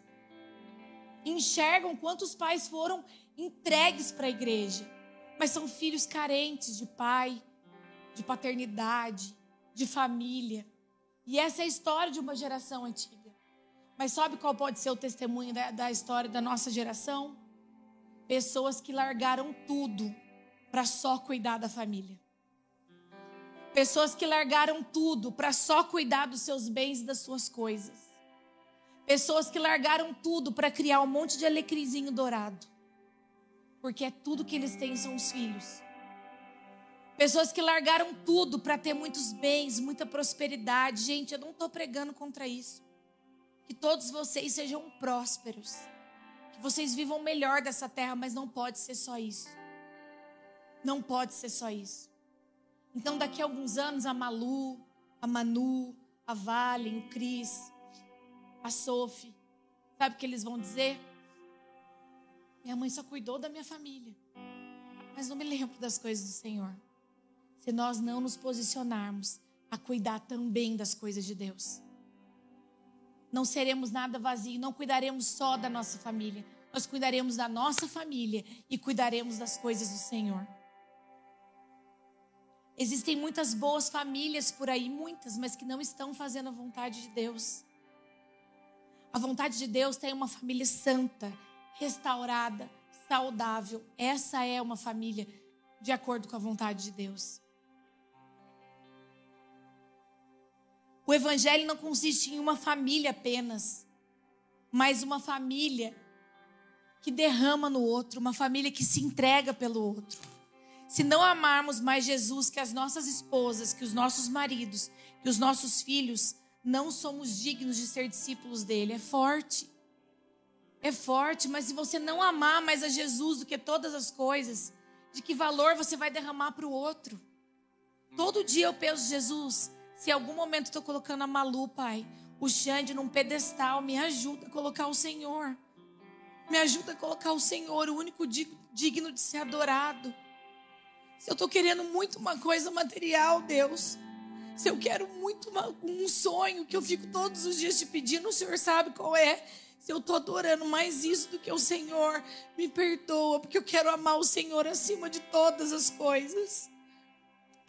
Enxergam quantos pais foram entregues para a igreja. mas são filhos carentes de pai, de paternidade, de família. E essa é a história de uma geração antiga. Mas sabe qual pode ser o testemunho da, da história da nossa geração? Pessoas que largaram tudo para só cuidar da família. Pessoas que largaram tudo para só cuidar dos seus bens e das suas coisas. Pessoas que largaram tudo para criar um monte de alecrizinho dourado. Porque é tudo que eles têm são os filhos. Pessoas que largaram tudo para ter muitos bens, muita prosperidade. Gente, eu não estou pregando contra isso. Que todos vocês sejam prósperos. Que vocês vivam melhor dessa terra, mas não pode ser só isso. Não pode ser só isso. Então, daqui a alguns anos, a Malu, a Manu, a Valen, o Cris, a Sophie, sabe o que eles vão dizer? Minha mãe só cuidou da minha família, mas não me lembro das coisas do Senhor se nós não nos posicionarmos a cuidar também das coisas de Deus. Não seremos nada vazio, não cuidaremos só da nossa família, nós cuidaremos da nossa família e cuidaremos das coisas do Senhor. Existem muitas boas famílias por aí, muitas, mas que não estão fazendo a vontade de Deus. A vontade de Deus tem uma família santa, restaurada, saudável. Essa é uma família de acordo com a vontade de Deus. O evangelho não consiste em uma família apenas, mas uma família que derrama no outro, uma família que se entrega pelo outro. Se não amarmos mais Jesus que as nossas esposas, que os nossos maridos, que os nossos filhos, não somos dignos de ser discípulos dele. É forte. É forte, mas se você não amar mais a Jesus do que todas as coisas, de que valor você vai derramar para o outro? Todo dia eu penso, Jesus, se em algum momento estou colocando a Malu, Pai, o Xande num pedestal, me ajuda a colocar o Senhor. Me ajuda a colocar o Senhor, o único digno de ser adorado. Se eu estou querendo muito uma coisa material, Deus. Se eu quero muito uma, um sonho que eu fico todos os dias te pedindo, o Senhor sabe qual é. Se eu estou adorando mais isso do que o Senhor, me perdoa, porque eu quero amar o Senhor acima de todas as coisas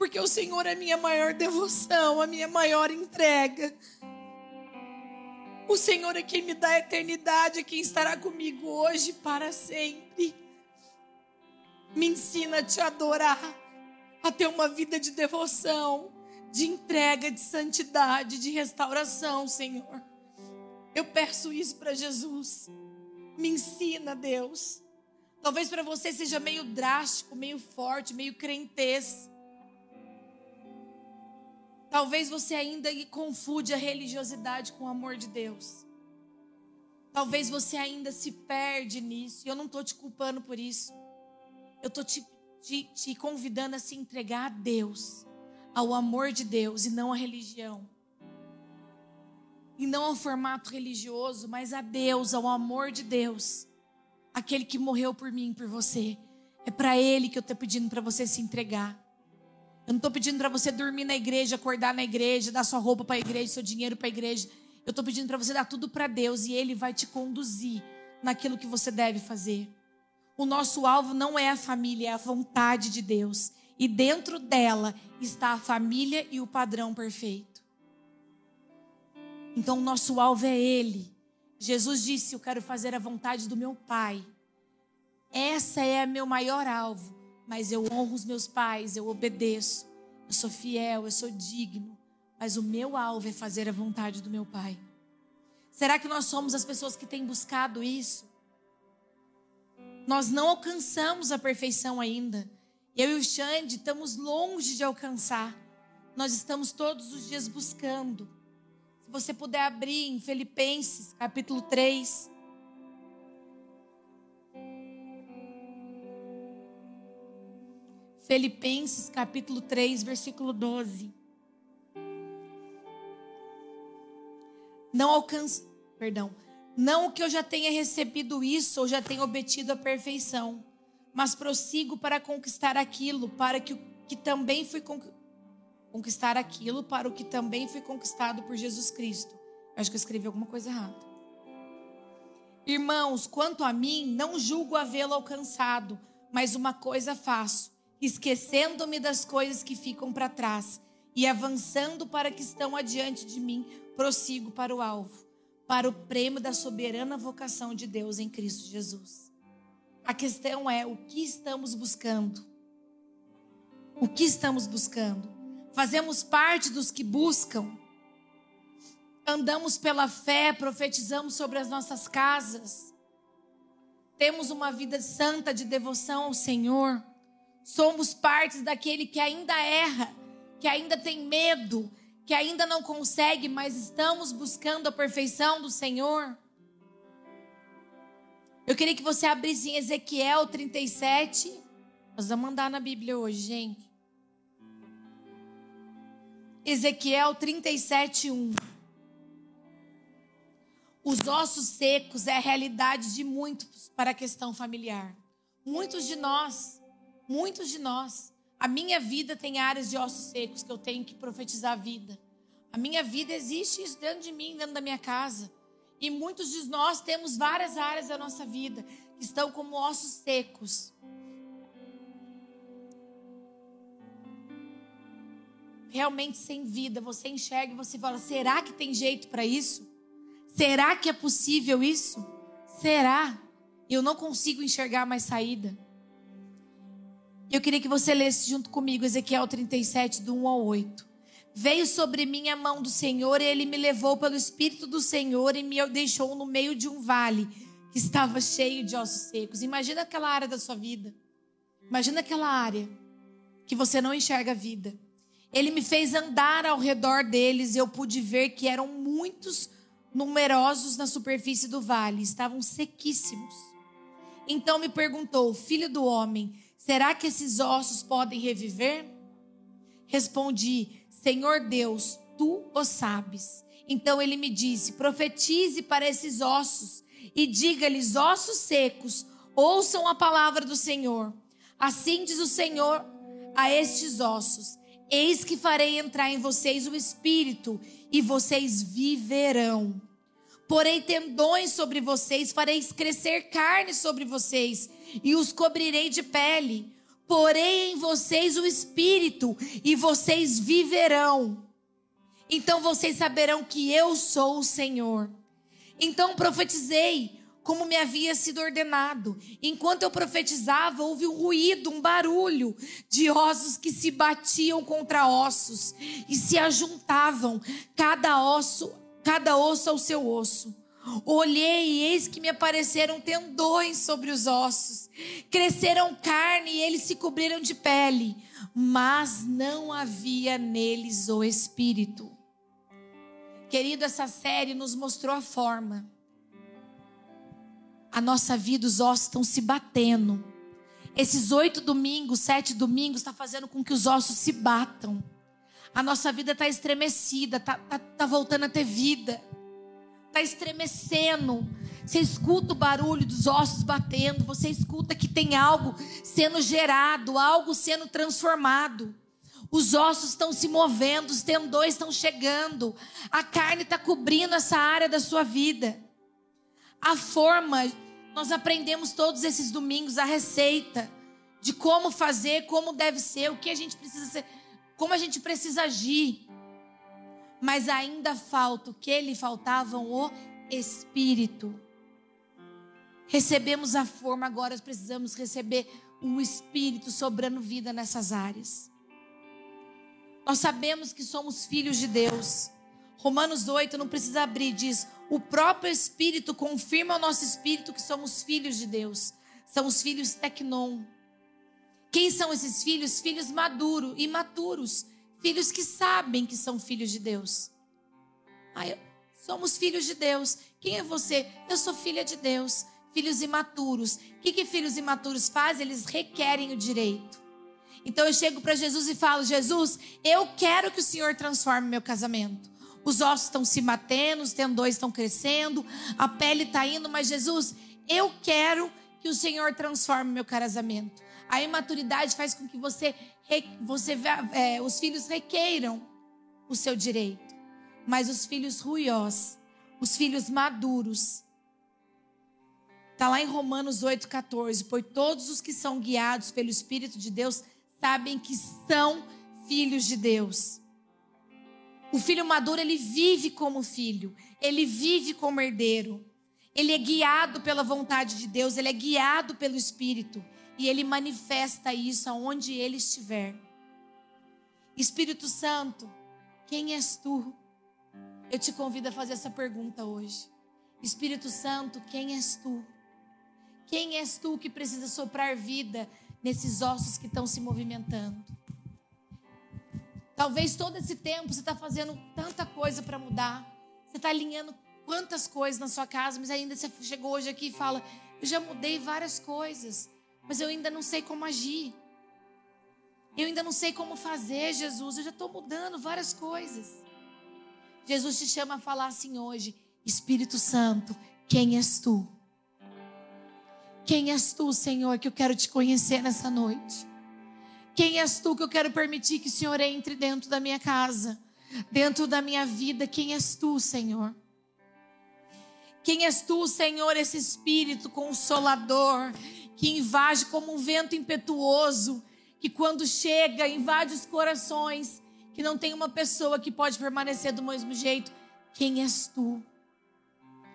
porque o Senhor é minha maior devoção, a minha maior entrega. O Senhor é quem me dá a eternidade, é quem estará comigo hoje para sempre. Me ensina a te adorar, a ter uma vida de devoção, de entrega, de santidade, de restauração, Senhor. Eu peço isso para Jesus. Me ensina, Deus. Talvez para você seja meio drástico, meio forte, meio crentez. Talvez você ainda confunde a religiosidade com o amor de Deus. Talvez você ainda se perde nisso. E eu não estou te culpando por isso. Eu estou te, te, te convidando a se entregar a Deus, ao amor de Deus e não à religião. E não ao formato religioso, mas a Deus, ao amor de Deus. Aquele que morreu por mim, por você. É para Ele que eu estou pedindo para você se entregar. Eu não estou pedindo para você dormir na igreja, acordar na igreja, dar sua roupa para a igreja, seu dinheiro para a igreja. Eu estou pedindo para você dar tudo para Deus e Ele vai te conduzir naquilo que você deve fazer. O nosso alvo não é a família, é a vontade de Deus. E dentro dela está a família e o padrão perfeito. Então o nosso alvo é Ele. Jesus disse: Eu quero fazer a vontade do meu Pai. Essa é meu maior alvo mas eu honro os meus pais, eu obedeço, eu sou fiel, eu sou digno, mas o meu alvo é fazer a vontade do meu Pai. Será que nós somos as pessoas que têm buscado isso? Nós não alcançamos a perfeição ainda. Eu e o Xande estamos longe de alcançar. Nós estamos todos os dias buscando. Se você puder abrir em Filipenses, capítulo 3, Filipenses capítulo 3, versículo 12. Não alcança, perdão, não que eu já tenha recebido isso ou já tenha obtido a perfeição, mas prossigo para conquistar aquilo, para que o que também fui conquistar aquilo para o que também foi conquistado por Jesus Cristo. Acho que eu escrevi alguma coisa errada. Irmãos, quanto a mim, não julgo havê-lo alcançado, Mas uma coisa faço, esquecendo-me das coisas que ficam para trás e avançando para que estão adiante de mim, prossigo para o alvo, para o prêmio da soberana vocação de Deus em Cristo Jesus. A questão é o que estamos buscando? O que estamos buscando? Fazemos parte dos que buscam? Andamos pela fé, profetizamos sobre as nossas casas? Temos uma vida santa de devoção ao Senhor? Somos partes daquele que ainda erra, que ainda tem medo, que ainda não consegue, mas estamos buscando a perfeição do Senhor? Eu queria que você abrisse em Ezequiel 37. Nós vamos andar na Bíblia hoje, gente. Ezequiel 37, 1. Os ossos secos é a realidade de muitos para a questão familiar. Muitos de nós, muitos de nós. A minha vida tem áreas de ossos secos que eu tenho que profetizar a vida. A minha vida existe isso dentro de mim, dentro da minha casa. E muitos de nós temos várias áreas da nossa vida que estão como ossos secos. realmente sem vida, você enxerga e você fala: será que tem jeito para isso? Será que é possível isso? Será? Eu não consigo enxergar mais saída. Eu queria que você lesse junto comigo Ezequiel 37, do 1 ao 8. Veio sobre mim a mão do Senhor e ele me levou pelo Espírito do Senhor e me deixou no meio de um vale que estava cheio de ossos secos. Imagina aquela área da sua vida. Imagina aquela área que você não enxerga a vida. Ele me fez andar ao redor deles e eu pude ver que eram muitos numerosos na superfície do vale, estavam sequíssimos. Então me perguntou: Filho do homem, será que esses ossos podem reviver? Respondi: Senhor Deus, tu o sabes. Então ele me disse: Profetize para esses ossos e diga-lhes: ossos secos, ouçam a palavra do Senhor. Assim diz o Senhor a estes ossos: Eis que farei entrar em vocês o espírito, e vocês viverão. Porei tendões sobre vocês, farei crescer carne sobre vocês, e os cobrirei de pele. Porei em vocês o espírito, e vocês viverão. Então vocês saberão que eu sou o Senhor. Então profetizei como me havia sido ordenado. Enquanto eu profetizava, houve um ruído, um barulho de ossos que se batiam contra ossos e se ajuntavam, cada osso, cada osso ao seu osso. Olhei e eis que me apareceram tendões sobre os ossos. Cresceram carne e eles se cobriram de pele, mas não havia neles o espírito. Querido, essa série nos mostrou a forma a nossa vida, os ossos estão se batendo. Esses oito domingos, sete domingos, está fazendo com que os ossos se batam. A nossa vida está estremecida, está tá, tá voltando a ter vida. Está estremecendo. Você escuta o barulho dos ossos batendo. Você escuta que tem algo sendo gerado, algo sendo transformado. Os ossos estão se movendo, os tendões estão chegando. A carne está cobrindo essa área da sua vida a forma, nós aprendemos todos esses domingos a receita de como fazer, como deve ser, o que a gente precisa ser, como a gente precisa agir. Mas ainda falta o que lhe faltavam o espírito. Recebemos a forma, agora precisamos receber o espírito sobrando vida nessas áreas. Nós sabemos que somos filhos de Deus. Romanos 8, não precisa abrir, diz: o próprio Espírito confirma ao nosso espírito que somos filhos de Deus. São os filhos tecnon. Quem são esses filhos? Filhos maduros, imaturos. Filhos que sabem que são filhos de Deus. Ah, somos filhos de Deus. Quem é você? Eu sou filha de Deus. Filhos imaturos. O que, que filhos imaturos fazem? Eles requerem o direito. Então eu chego para Jesus e falo: Jesus, eu quero que o Senhor transforme meu casamento. Os ossos estão se batendo, os tendões estão crescendo, a pele está indo, mas Jesus, eu quero que o Senhor transforme meu casamento. A imaturidade faz com que você, você é, os filhos requeiram o seu direito, mas os filhos ruiós, os filhos maduros, Está lá em Romanos 8,14. Pois todos os que são guiados pelo Espírito de Deus sabem que são filhos de Deus. O filho maduro, ele vive como filho, ele vive como herdeiro. Ele é guiado pela vontade de Deus, ele é guiado pelo Espírito e ele manifesta isso aonde ele estiver. Espírito Santo, quem és tu? Eu te convido a fazer essa pergunta hoje. Espírito Santo, quem és tu? Quem és tu que precisa soprar vida nesses ossos que estão se movimentando? Talvez todo esse tempo você está fazendo tanta coisa para mudar. Você está alinhando quantas coisas na sua casa, mas ainda você chegou hoje aqui e fala: Eu já mudei várias coisas, mas eu ainda não sei como agir. Eu ainda não sei como fazer, Jesus. Eu já estou mudando várias coisas. Jesus te chama a falar assim hoje: Espírito Santo, quem és tu? Quem és tu, Senhor, que eu quero te conhecer nessa noite? Quem és tu que eu quero permitir que o Senhor entre dentro da minha casa, dentro da minha vida? Quem és tu, Senhor? Quem és tu, Senhor, esse Espírito consolador que invade como um vento impetuoso, que quando chega invade os corações, que não tem uma pessoa que pode permanecer do mesmo jeito? Quem és tu?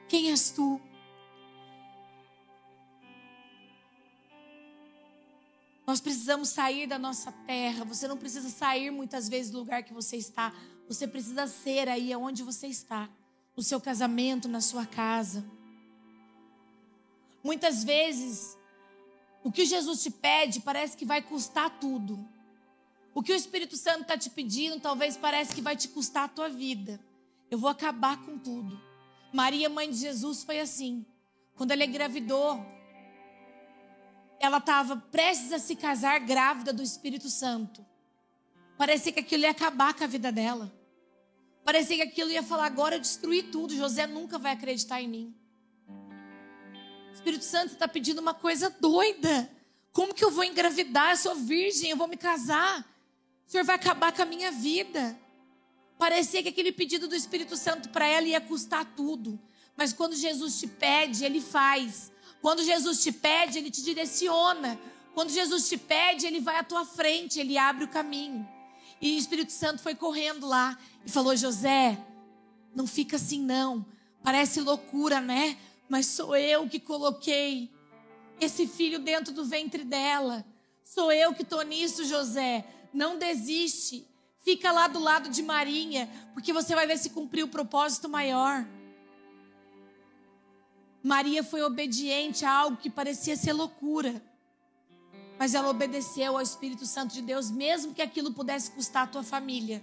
Quem és tu? Nós precisamos sair da nossa terra. Você não precisa sair muitas vezes do lugar que você está. Você precisa ser aí onde você está. No seu casamento, na sua casa. Muitas vezes, o que Jesus te pede parece que vai custar tudo. O que o Espírito Santo está te pedindo talvez parece que vai te custar a tua vida. Eu vou acabar com tudo. Maria, mãe de Jesus, foi assim. Quando ela engravidou, ela estava prestes a se casar grávida do Espírito Santo. Parecia que aquilo ia acabar com a vida dela. Parecia que aquilo ia falar: agora eu destruí tudo. José nunca vai acreditar em mim. Espírito Santo está pedindo uma coisa doida. Como que eu vou engravidar? Eu sou virgem, eu vou me casar. O Senhor vai acabar com a minha vida. Parecia que aquele pedido do Espírito Santo para ela ia custar tudo. Mas quando Jesus te pede, ele faz. Quando Jesus te pede, ele te direciona. Quando Jesus te pede, ele vai à tua frente, ele abre o caminho. E o Espírito Santo foi correndo lá e falou: José, não fica assim não. Parece loucura, né? Mas sou eu que coloquei esse filho dentro do ventre dela. Sou eu que estou nisso, José. Não desiste. Fica lá do lado de Marinha, porque você vai ver se cumpriu o propósito maior. Maria foi obediente a algo que parecia ser loucura. Mas ela obedeceu ao Espírito Santo de Deus, mesmo que aquilo pudesse custar a tua família.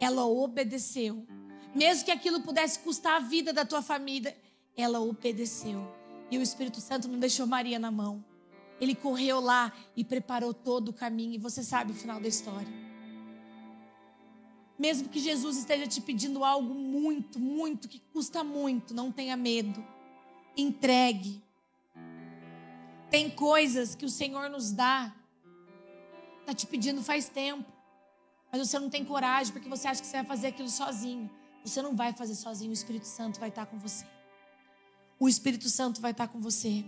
Ela obedeceu. Mesmo que aquilo pudesse custar a vida da tua família, ela obedeceu. E o Espírito Santo não deixou Maria na mão. Ele correu lá e preparou todo o caminho. E você sabe o final da história. Mesmo que Jesus esteja te pedindo algo muito, muito, que custa muito, não tenha medo entregue. Tem coisas que o Senhor nos dá, está te pedindo faz tempo, mas você não tem coragem porque você acha que você vai fazer aquilo sozinho. Você não vai fazer sozinho, o Espírito Santo vai estar com você. O Espírito Santo vai estar com você.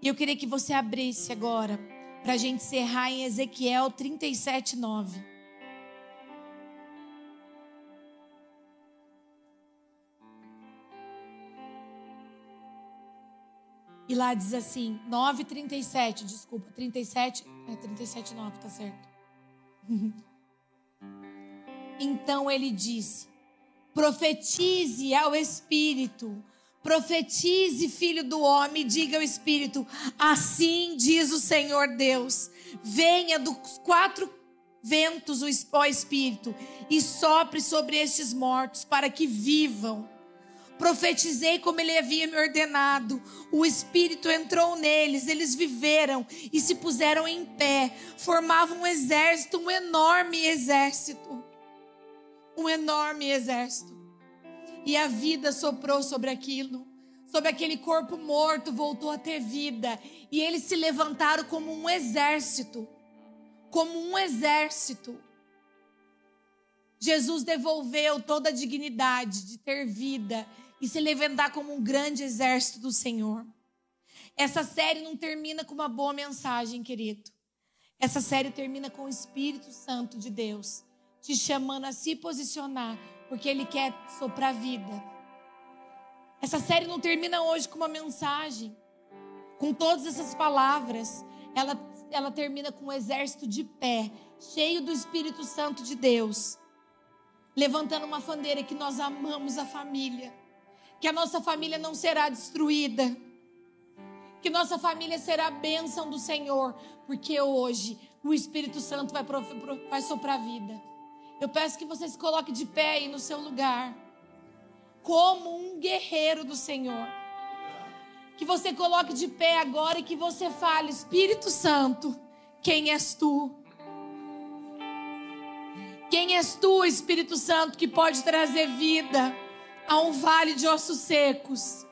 E eu queria que você abrisse agora, para a gente encerrar em Ezequiel 37, 9. E lá diz assim, 9:37, desculpa, 37, é 37 9, tá certo. então ele disse: Profetize ao espírito, profetize, filho do homem, diga ao espírito: Assim diz o Senhor Deus: Venha dos quatro ventos o espírito e sopre sobre estes mortos para que vivam. Profetizei como ele havia me ordenado. O Espírito entrou neles, eles viveram e se puseram em pé. Formavam um exército, um enorme exército. Um enorme exército. E a vida soprou sobre aquilo. Sobre aquele corpo morto, voltou a ter vida. E eles se levantaram como um exército. Como um exército. Jesus devolveu toda a dignidade de ter vida e se levantar como um grande exército do Senhor. Essa série não termina com uma boa mensagem, querido. Essa série termina com o Espírito Santo de Deus te chamando a se posicionar, porque Ele quer soprar vida. Essa série não termina hoje com uma mensagem, com todas essas palavras. Ela, ela termina com um exército de pé, cheio do Espírito Santo de Deus, levantando uma bandeira que nós amamos a família, que a nossa família não será destruída, que nossa família será a bênção do Senhor, porque hoje o Espírito Santo vai, vai soprar vida. Eu peço que você se coloque de pé aí no seu lugar, como um guerreiro do Senhor. Que você coloque de pé agora e que você fale: Espírito Santo, quem és tu? Quem és tu, Espírito Santo, que pode trazer vida a um vale de ossos secos?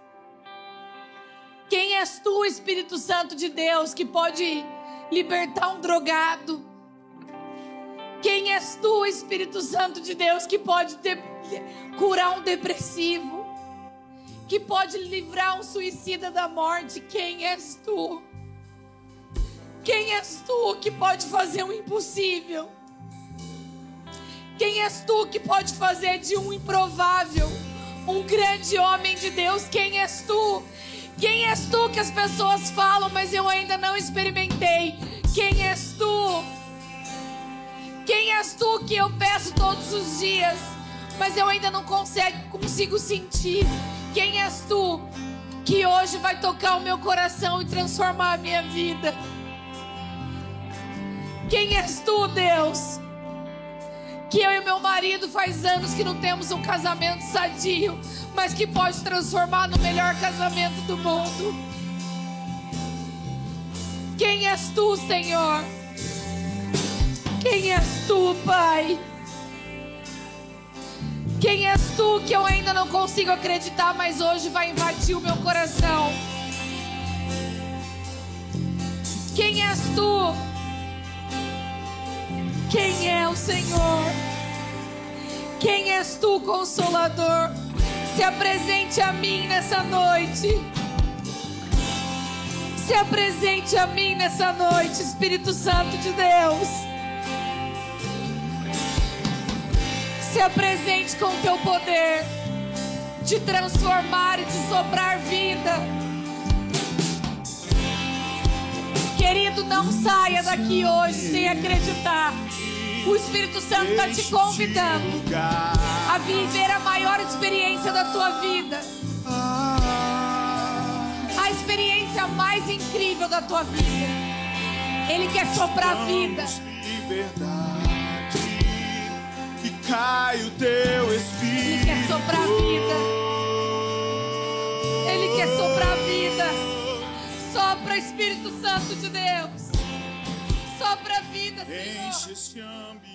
Quem és tu, Espírito Santo de Deus, que pode libertar um drogado? Quem és tu, Espírito Santo de Deus, que pode curar um depressivo? Que pode livrar um suicida da morte? Quem és tu? Quem és tu que pode fazer o impossível? Quem és tu que pode fazer de um improvável um grande homem de Deus? Quem és tu? Quem és tu que as pessoas falam, mas eu ainda não experimentei? Quem és tu? Quem és tu que eu peço todos os dias, mas eu ainda não consigo, consigo sentir? Quem és tu que hoje vai tocar o meu coração e transformar a minha vida? Quem és tu, Deus? Que eu e meu marido faz anos que não temos um casamento sadio, mas que pode transformar no melhor casamento do mundo. Quem és tu, Senhor? Quem és tu, Pai? Quem és tu que eu ainda não consigo acreditar, mas hoje vai invadir o meu coração? Quem és tu? Quem é o Senhor? Quem és tu, Consolador? Se apresente a mim nessa noite. Se apresente a mim nessa noite, Espírito Santo de Deus. Se apresente com o teu poder de transformar e de sobrar vida. Querido, não saia daqui hoje sem acreditar. O Espírito Santo está te convidando a viver a maior experiência da tua vida. A experiência mais incrível da tua vida. Ele quer soprar vida cai o teu espírito. Ele quer soprar vida. Ele quer soprar vida. Sopra Espírito Santo de Deus. Sopra vida, Senhor. Enche ambiente.